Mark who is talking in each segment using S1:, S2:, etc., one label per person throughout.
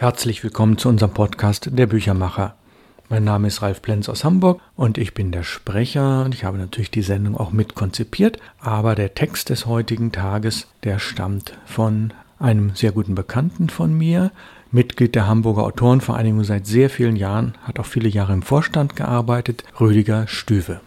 S1: Herzlich willkommen zu unserem Podcast Der Büchermacher. Mein Name ist Ralf Plenz aus Hamburg und ich bin der Sprecher und ich habe natürlich die Sendung auch mit konzipiert, aber der Text des heutigen Tages, der stammt von einem sehr guten Bekannten von mir, Mitglied der Hamburger Autorenvereinigung seit sehr vielen Jahren, hat auch viele Jahre im Vorstand gearbeitet, Rüdiger Stüwe.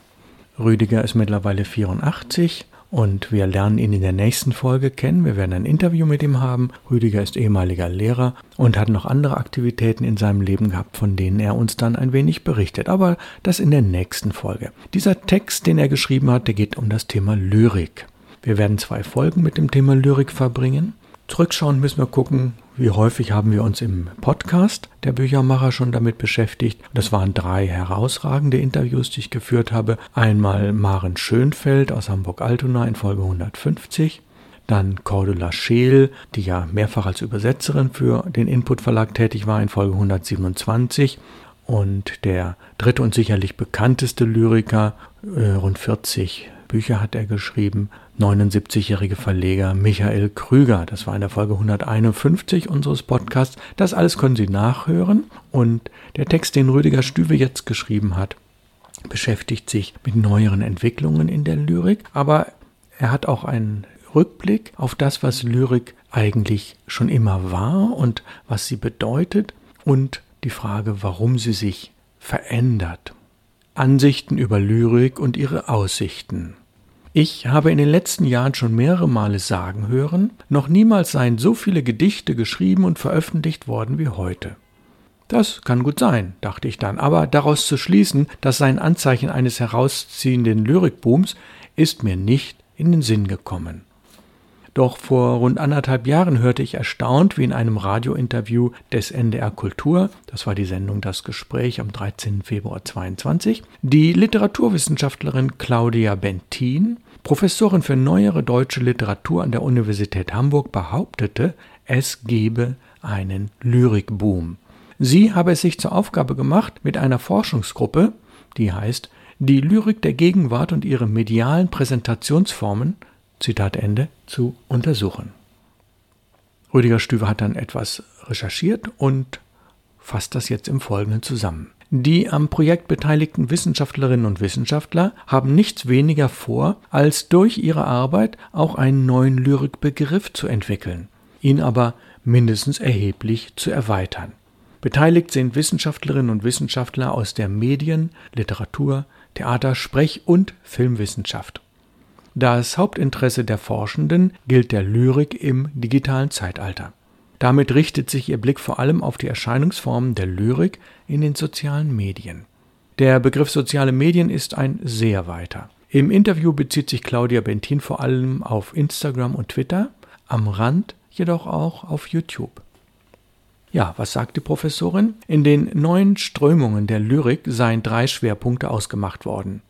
S1: Rüdiger ist mittlerweile 84 und wir lernen ihn in der nächsten Folge kennen. Wir werden ein Interview mit ihm haben. Rüdiger ist ehemaliger Lehrer und hat noch andere Aktivitäten in seinem Leben gehabt, von denen er uns dann ein wenig berichtet. Aber das in der nächsten Folge. Dieser Text, den er geschrieben hat, der geht um das Thema Lyrik. Wir werden zwei Folgen mit dem Thema Lyrik verbringen. Zurückschauen müssen wir gucken, wie häufig haben wir uns im Podcast der Büchermacher schon damit beschäftigt. Das waren drei herausragende Interviews, die ich geführt habe. Einmal Maren Schönfeld aus Hamburg-Altona in Folge 150. Dann Cordula Scheel, die ja mehrfach als Übersetzerin für den Input Verlag tätig war in Folge 127. Und der dritte und sicherlich bekannteste Lyriker, äh, rund 40 Bücher hat er geschrieben. 79-jährige Verleger Michael Krüger. Das war in der Folge 151 unseres Podcasts. Das alles können Sie nachhören. Und der Text, den Rüdiger Stüwe jetzt geschrieben hat, beschäftigt sich mit neueren Entwicklungen in der Lyrik. Aber er hat auch einen Rückblick auf das, was Lyrik eigentlich schon immer war und was sie bedeutet und die Frage, warum sie sich verändert. Ansichten über Lyrik und ihre Aussichten. Ich habe in den letzten Jahren schon mehrere Male sagen hören, noch niemals seien so viele Gedichte geschrieben und veröffentlicht worden wie heute. Das kann gut sein, dachte ich dann, aber daraus zu schließen, das sei ein Anzeichen eines herausziehenden Lyrikbooms, ist mir nicht in den Sinn gekommen. Doch vor rund anderthalb Jahren hörte ich erstaunt, wie in einem Radiointerview des NDR Kultur, das war die Sendung Das Gespräch am 13. Februar 22, die Literaturwissenschaftlerin Claudia Bentin, Professorin für neuere deutsche Literatur an der Universität Hamburg, behauptete, es gebe einen Lyrikboom. Sie habe es sich zur Aufgabe gemacht, mit einer Forschungsgruppe, die heißt Die Lyrik der Gegenwart und ihre medialen Präsentationsformen Zitat Ende, zu untersuchen. Rüdiger Stüwe hat dann etwas recherchiert und fasst das jetzt im Folgenden zusammen. Die am Projekt beteiligten Wissenschaftlerinnen und Wissenschaftler haben nichts weniger vor, als durch ihre Arbeit auch einen neuen Lyrikbegriff zu entwickeln, ihn aber mindestens erheblich zu erweitern. Beteiligt sind Wissenschaftlerinnen und Wissenschaftler aus der Medien-, Literatur-, Theater-, Sprech- und Filmwissenschaft. Das Hauptinteresse der Forschenden gilt der Lyrik im digitalen Zeitalter. Damit richtet sich ihr Blick vor allem auf die Erscheinungsformen der Lyrik in den sozialen Medien. Der Begriff soziale Medien ist ein sehr weiter. Im Interview bezieht sich Claudia Bentin vor allem auf Instagram und Twitter, am Rand jedoch auch auf YouTube. Ja, was sagt die Professorin? In den neuen Strömungen der Lyrik seien drei Schwerpunkte ausgemacht worden.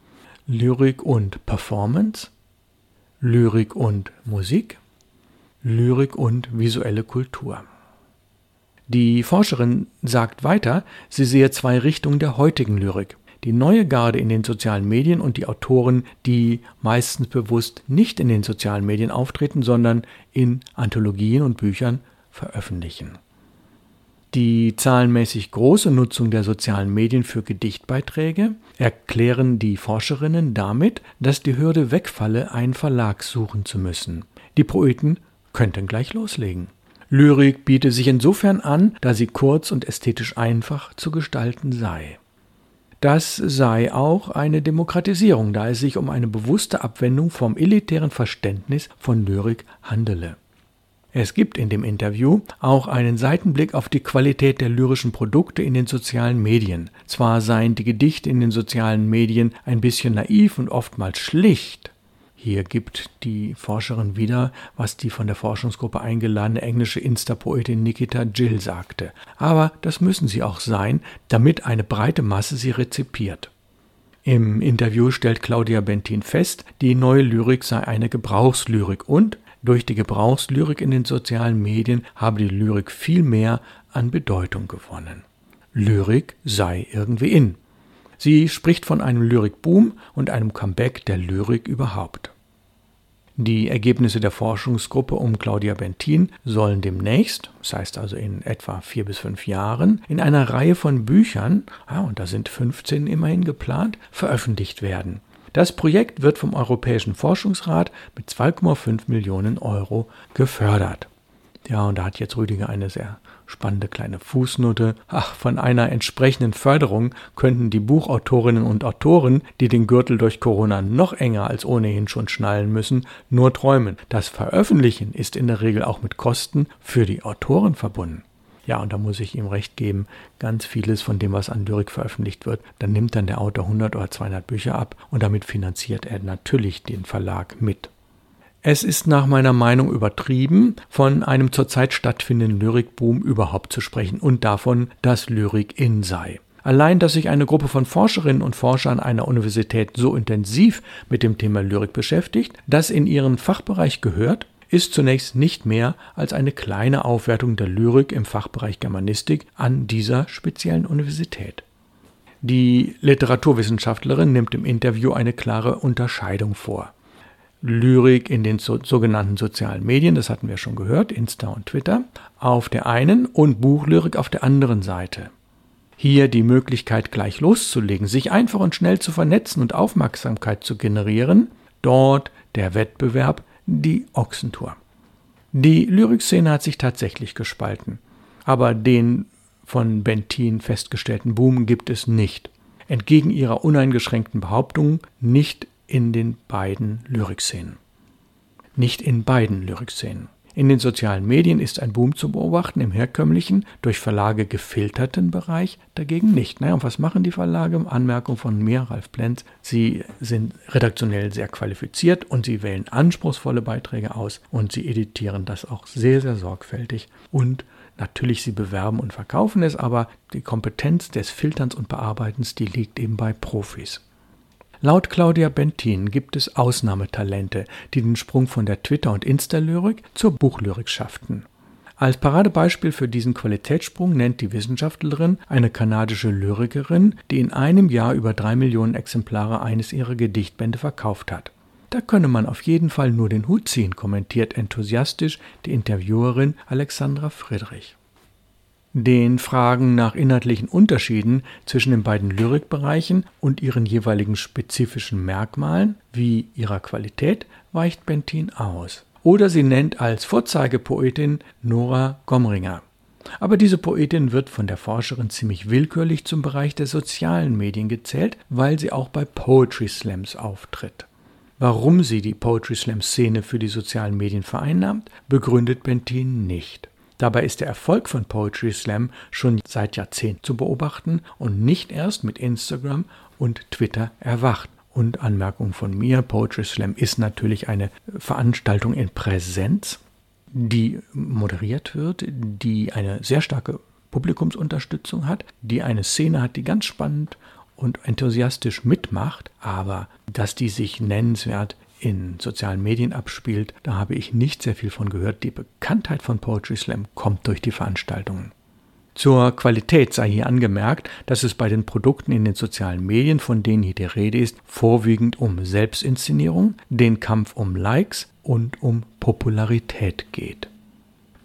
S1: Lyrik und Performance, Lyrik und Musik, Lyrik und visuelle Kultur. Die Forscherin sagt weiter, sie sehe zwei Richtungen der heutigen Lyrik. Die neue Garde in den sozialen Medien und die Autoren, die meistens bewusst nicht in den sozialen Medien auftreten, sondern in Anthologien und Büchern veröffentlichen. Die zahlenmäßig große Nutzung der sozialen Medien für Gedichtbeiträge erklären die Forscherinnen damit, dass die Hürde wegfalle, einen Verlag suchen zu müssen. Die Poeten könnten gleich loslegen. Lyrik biete sich insofern an, da sie kurz und ästhetisch einfach zu gestalten sei. Das sei auch eine Demokratisierung, da es sich um eine bewusste Abwendung vom elitären Verständnis von Lyrik handele. Es gibt in dem Interview auch einen Seitenblick auf die Qualität der lyrischen Produkte in den sozialen Medien. Zwar seien die Gedichte in den sozialen Medien ein bisschen naiv und oftmals schlicht. Hier gibt die Forscherin wieder, was die von der Forschungsgruppe eingeladene englische Insta-Poetin Nikita Jill sagte. Aber das müssen sie auch sein, damit eine breite Masse sie rezipiert. Im Interview stellt Claudia Bentin fest, die neue Lyrik sei eine Gebrauchslyrik und durch die Gebrauchslyrik in den sozialen Medien habe die Lyrik viel mehr an Bedeutung gewonnen. Lyrik sei irgendwie in. Sie spricht von einem Lyrikboom und einem Comeback der Lyrik überhaupt. Die Ergebnisse der Forschungsgruppe um Claudia Bentin sollen demnächst, das heißt also in etwa vier bis fünf Jahren, in einer Reihe von Büchern, ah, und da sind 15 immerhin geplant, veröffentlicht werden. Das Projekt wird vom Europäischen Forschungsrat mit 2,5 Millionen Euro gefördert. Ja, und da hat jetzt Rüdiger eine sehr spannende kleine Fußnote. Ach, von einer entsprechenden Förderung könnten die Buchautorinnen und Autoren, die den Gürtel durch Corona noch enger als ohnehin schon schnallen müssen, nur träumen. Das Veröffentlichen ist in der Regel auch mit Kosten für die Autoren verbunden. Ja, und da muss ich ihm recht geben, ganz vieles von dem, was an Lyrik veröffentlicht wird, dann nimmt dann der Autor 100 oder 200 Bücher ab und damit finanziert er natürlich den Verlag mit. Es ist nach meiner Meinung übertrieben, von einem zurzeit stattfindenden Lyrikboom überhaupt zu sprechen und davon, dass Lyrik in sei. Allein, dass sich eine Gruppe von Forscherinnen und Forschern einer Universität so intensiv mit dem Thema Lyrik beschäftigt, das in ihren Fachbereich gehört, ist zunächst nicht mehr als eine kleine Aufwertung der Lyrik im Fachbereich Germanistik an dieser speziellen Universität. Die Literaturwissenschaftlerin nimmt im Interview eine klare Unterscheidung vor. Lyrik in den so, sogenannten sozialen Medien, das hatten wir schon gehört, Insta und Twitter, auf der einen und Buchlyrik auf der anderen Seite. Hier die Möglichkeit gleich loszulegen, sich einfach und schnell zu vernetzen und Aufmerksamkeit zu generieren, dort der Wettbewerb, die Ochsentour. Die Lyrikszene hat sich tatsächlich gespalten, aber den von Bentin festgestellten Boom gibt es nicht. Entgegen ihrer uneingeschränkten Behauptung nicht in den beiden Lyrikszenen. Nicht in beiden Lyrikszenen. In den sozialen Medien ist ein Boom zu beobachten, im herkömmlichen, durch Verlage gefilterten Bereich dagegen nicht. Naja, und was machen die Verlage? Anmerkung von mir, Ralf Plenz. Sie sind redaktionell sehr qualifiziert und sie wählen anspruchsvolle Beiträge aus und sie editieren das auch sehr, sehr sorgfältig. Und natürlich, sie bewerben und verkaufen es, aber die Kompetenz des Filterns und Bearbeitens, die liegt eben bei Profis. Laut Claudia Bentin gibt es Ausnahmetalente, die den Sprung von der Twitter- und Insta-Lyrik zur Buchlyrik schafften. Als Paradebeispiel für diesen Qualitätssprung nennt die Wissenschaftlerin eine kanadische Lyrikerin, die in einem Jahr über drei Millionen Exemplare eines ihrer Gedichtbände verkauft hat. Da könne man auf jeden Fall nur den Hut ziehen, kommentiert enthusiastisch die Interviewerin Alexandra Friedrich den Fragen nach inhaltlichen Unterschieden zwischen den beiden Lyrikbereichen und ihren jeweiligen spezifischen Merkmalen wie ihrer Qualität weicht Bentin aus. Oder sie nennt als Vorzeigepoetin Nora Gomringer. Aber diese Poetin wird von der Forscherin ziemlich willkürlich zum Bereich der sozialen Medien gezählt, weil sie auch bei Poetry Slams auftritt. Warum sie die Poetry Slam Szene für die sozialen Medien vereinnahmt, begründet Bentin nicht. Dabei ist der Erfolg von Poetry Slam schon seit Jahrzehnten zu beobachten und nicht erst mit Instagram und Twitter erwacht. Und Anmerkung von mir, Poetry Slam ist natürlich eine Veranstaltung in Präsenz, die moderiert wird, die eine sehr starke Publikumsunterstützung hat, die eine Szene hat, die ganz spannend und enthusiastisch mitmacht, aber dass die sich nennenswert in sozialen Medien abspielt, da habe ich nicht sehr viel von gehört. Die Bekanntheit von Poetry Slam kommt durch die Veranstaltungen. Zur Qualität sei hier angemerkt, dass es bei den Produkten in den sozialen Medien, von denen hier die Rede ist, vorwiegend um Selbstinszenierung, den Kampf um Likes und um Popularität geht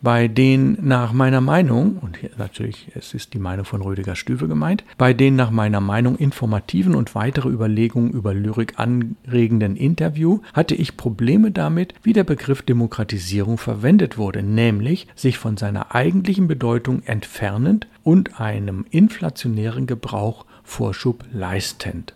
S1: bei denen nach meiner Meinung, und natürlich es ist die Meinung von Rüdiger Stüwe gemeint, bei den nach meiner Meinung informativen und weitere Überlegungen über Lyrik anregenden Interview hatte ich Probleme damit, wie der Begriff Demokratisierung verwendet wurde, nämlich sich von seiner eigentlichen Bedeutung entfernend und einem inflationären Gebrauch Vorschub leistend.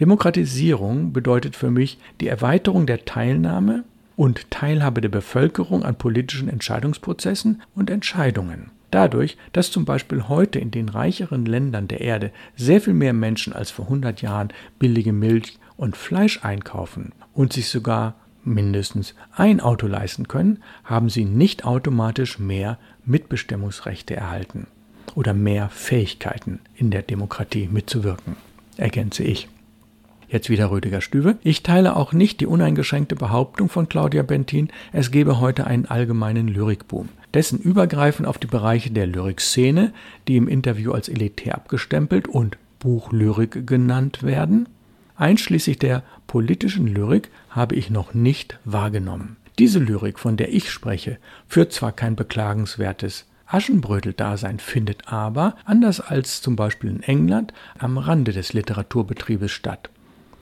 S1: Demokratisierung bedeutet für mich die Erweiterung der Teilnahme und Teilhabe der Bevölkerung an politischen Entscheidungsprozessen und Entscheidungen. Dadurch, dass zum Beispiel heute in den reicheren Ländern der Erde sehr viel mehr Menschen als vor 100 Jahren billige Milch und Fleisch einkaufen und sich sogar mindestens ein Auto leisten können, haben sie nicht automatisch mehr Mitbestimmungsrechte erhalten oder mehr Fähigkeiten in der Demokratie mitzuwirken, ergänze ich. Jetzt wieder Rüdiger Stüwe. Ich teile auch nicht die uneingeschränkte Behauptung von Claudia Bentin, es gebe heute einen allgemeinen Lyrikboom. Dessen Übergreifen auf die Bereiche der Lyrikszene, die im Interview als elitär abgestempelt und Buchlyrik genannt werden, einschließlich der politischen Lyrik, habe ich noch nicht wahrgenommen. Diese Lyrik, von der ich spreche, führt zwar kein beklagenswertes Aschenbrödel-Dasein, findet aber, anders als zum Beispiel in England, am Rande des Literaturbetriebes statt.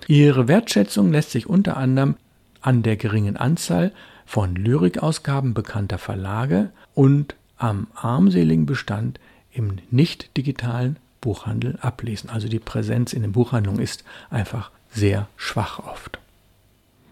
S1: Ihre Wertschätzung lässt sich unter anderem an der geringen Anzahl von Lyrikausgaben bekannter Verlage und am armseligen Bestand im nicht digitalen Buchhandel ablesen. Also die Präsenz in den Buchhandlungen ist einfach sehr schwach oft.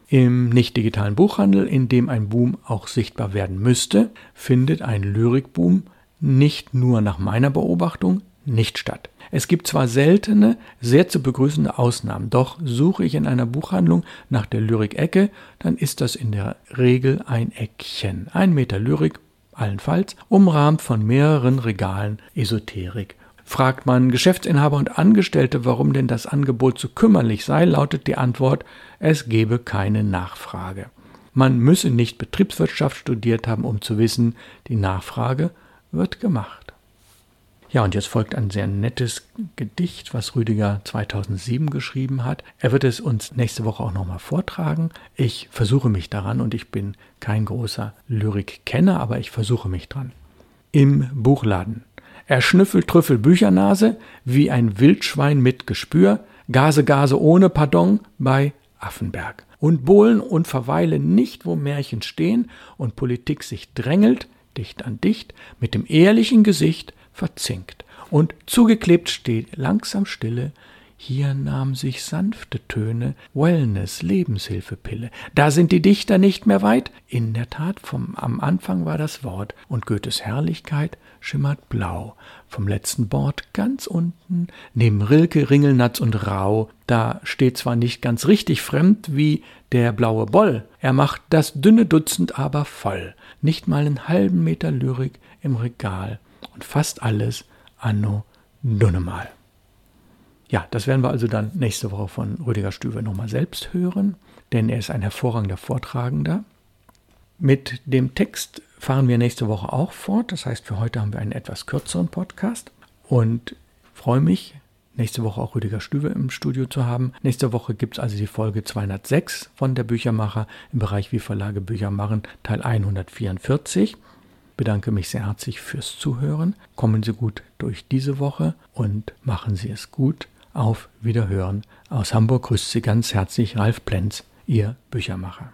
S1: Im nicht digitalen Buchhandel, in dem ein Boom auch sichtbar werden müsste, findet ein Lyrikboom nicht nur nach meiner Beobachtung nicht statt. Es gibt zwar seltene, sehr zu begrüßende Ausnahmen, doch suche ich in einer Buchhandlung nach der Lyrik-Ecke, dann ist das in der Regel ein Eckchen. Ein Meter Lyrik, allenfalls, umrahmt von mehreren Regalen Esoterik Fragt man Geschäftsinhaber und Angestellte, warum denn das Angebot so kümmerlich sei, lautet die Antwort, es gebe keine Nachfrage. Man müsse nicht Betriebswirtschaft studiert haben, um zu wissen, die Nachfrage wird gemacht. Ja, und jetzt folgt ein sehr nettes Gedicht, was Rüdiger 2007 geschrieben hat. Er wird es uns nächste Woche auch nochmal vortragen. Ich versuche mich daran und ich bin kein großer Lyrikkenner, aber ich versuche mich dran. Im Buchladen er schnüffelt Trüffel Büchernase wie ein Wildschwein mit Gespür, Gase Gase ohne Pardon bei Affenberg. Und Bohlen und verweilen nicht, wo Märchen stehen und Politik sich drängelt, dicht an dicht, mit dem ehrlichen Gesicht verzinkt. Und zugeklebt steht langsam Stille, hier nahm sich sanfte Töne, Wellness, Lebenshilfepille. Da sind die Dichter nicht mehr weit. In der Tat, vom, am Anfang war das Wort und Goethes Herrlichkeit schimmert blau. Vom letzten Bord ganz unten, neben Rilke, Ringelnatz und Rau, da steht zwar nicht ganz richtig fremd wie der blaue Boll, er macht das dünne Dutzend aber voll. Nicht mal einen halben Meter Lyrik im Regal und fast alles anno Dunnemal. Ja, das werden wir also dann nächste Woche von Rüdiger Stüwe nochmal selbst hören, denn er ist ein hervorragender Vortragender. Mit dem Text fahren wir nächste Woche auch fort. Das heißt, für heute haben wir einen etwas kürzeren Podcast und freue mich, nächste Woche auch Rüdiger Stüwe im Studio zu haben. Nächste Woche gibt es also die Folge 206 von der Büchermacher im Bereich Wie Verlage Bücher machen, Teil 144. Bedanke mich sehr herzlich fürs Zuhören. Kommen Sie gut durch diese Woche und machen Sie es gut. Auf Wiederhören. Aus Hamburg grüßt Sie ganz herzlich Ralf Plenz, Ihr Büchermacher.